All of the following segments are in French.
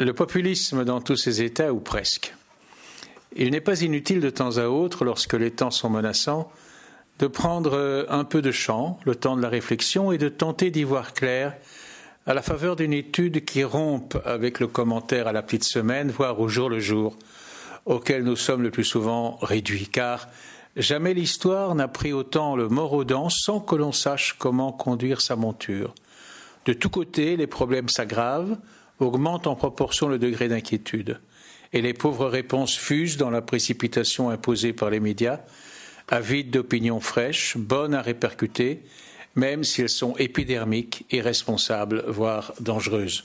Le populisme dans tous ses états, ou presque. Il n'est pas inutile de temps à autre, lorsque les temps sont menaçants, de prendre un peu de champ, le temps de la réflexion, et de tenter d'y voir clair à la faveur d'une étude qui rompe avec le commentaire à la petite semaine, voire au jour le jour, auquel nous sommes le plus souvent réduits, car jamais l'histoire n'a pris autant le mort sans que l'on sache comment conduire sa monture. De tous côtés, les problèmes s'aggravent, augmentent en proportion le degré d'inquiétude, et les pauvres réponses fusent dans la précipitation imposée par les médias, avides d'opinions fraîches, bonnes à répercuter, même si elles sont épidermiques, irresponsables, voire dangereuses.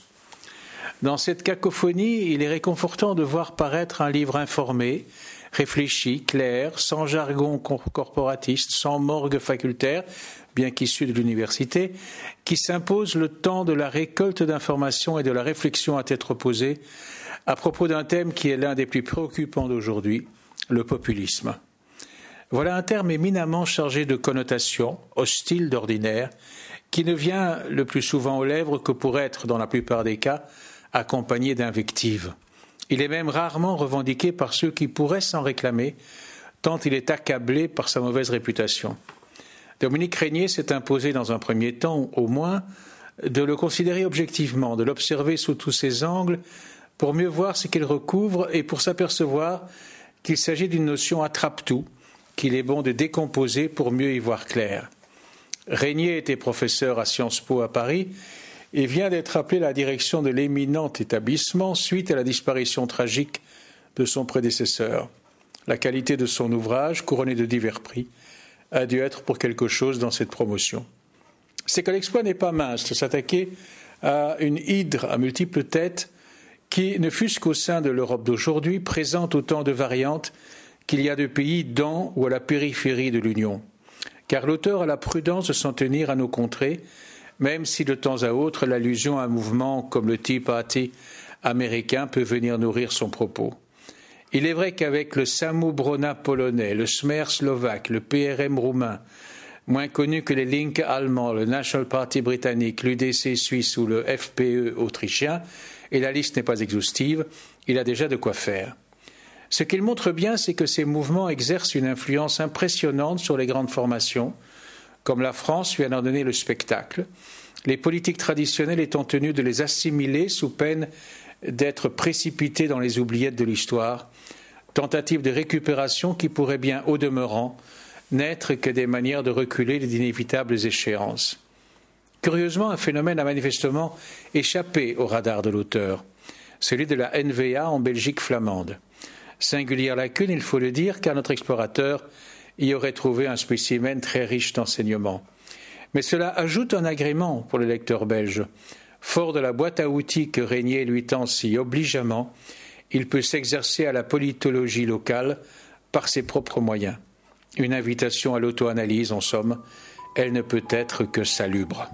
Dans cette cacophonie, il est réconfortant de voir paraître un livre informé, réfléchi, clair, sans jargon corporatiste, sans morgue facultaire, bien qu'issu de l'université, qui s'impose le temps de la récolte d'informations et de la réflexion à tête reposée à propos d'un thème qui est l'un des plus préoccupants d'aujourd'hui, le populisme. Voilà un terme éminemment chargé de connotations, hostile d'ordinaire, qui ne vient le plus souvent aux lèvres que pour être, dans la plupart des cas, accompagné d'invectives. Il est même rarement revendiqué par ceux qui pourraient s'en réclamer, tant il est accablé par sa mauvaise réputation. Dominique Régnier s'est imposé dans un premier temps, au moins, de le considérer objectivement, de l'observer sous tous ses angles, pour mieux voir ce qu'il recouvre et pour s'apercevoir qu'il s'agit d'une notion attrape-tout, qu'il est bon de décomposer pour mieux y voir clair. Régnier était professeur à Sciences Po à Paris et vient d'être appelé à la direction de l'éminent établissement suite à la disparition tragique de son prédécesseur. La qualité de son ouvrage, couronné de divers prix, a dû être pour quelque chose dans cette promotion. C'est que l'exploit n'est pas mince de s'attaquer à une hydre à multiples têtes qui, ne fût-ce qu'au sein de l'Europe d'aujourd'hui, présente autant de variantes qu'il y a de pays dans ou à la périphérie de l'Union, car l'auteur a la prudence de s'en tenir à nos contrées, même si de temps à autre l'allusion à un mouvement comme le Tea Party américain peut venir nourrir son propos. Il est vrai qu'avec le Samoubrona polonais, le Smer slovaque, le PRM roumain, moins connu que les Link allemands, le National Party britannique, l'UDC suisse ou le FPE autrichien, et la liste n'est pas exhaustive, il a déjà de quoi faire. Ce qu'il montre bien, c'est que ces mouvements exercent une influence impressionnante sur les grandes formations, comme la France lui en a donné le spectacle, les politiques traditionnelles étant tenues de les assimiler sous peine d'être précipitées dans les oubliettes de l'histoire, tentative de récupération qui pourrait bien, au demeurant, n'être que des manières de reculer les inévitables échéances. Curieusement, un phénomène a manifestement échappé au radar de l'auteur, celui de la NVA en Belgique flamande. Singulière lacune, il faut le dire, car notre explorateur y aurait trouvé un spécimen très riche d'enseignements. Mais cela ajoute un agrément pour le lecteur belge. Fort de la boîte à outils que Régnier lui tend si obligeamment, il peut s'exercer à la politologie locale par ses propres moyens. Une invitation à l'auto-analyse, en somme, elle ne peut être que salubre.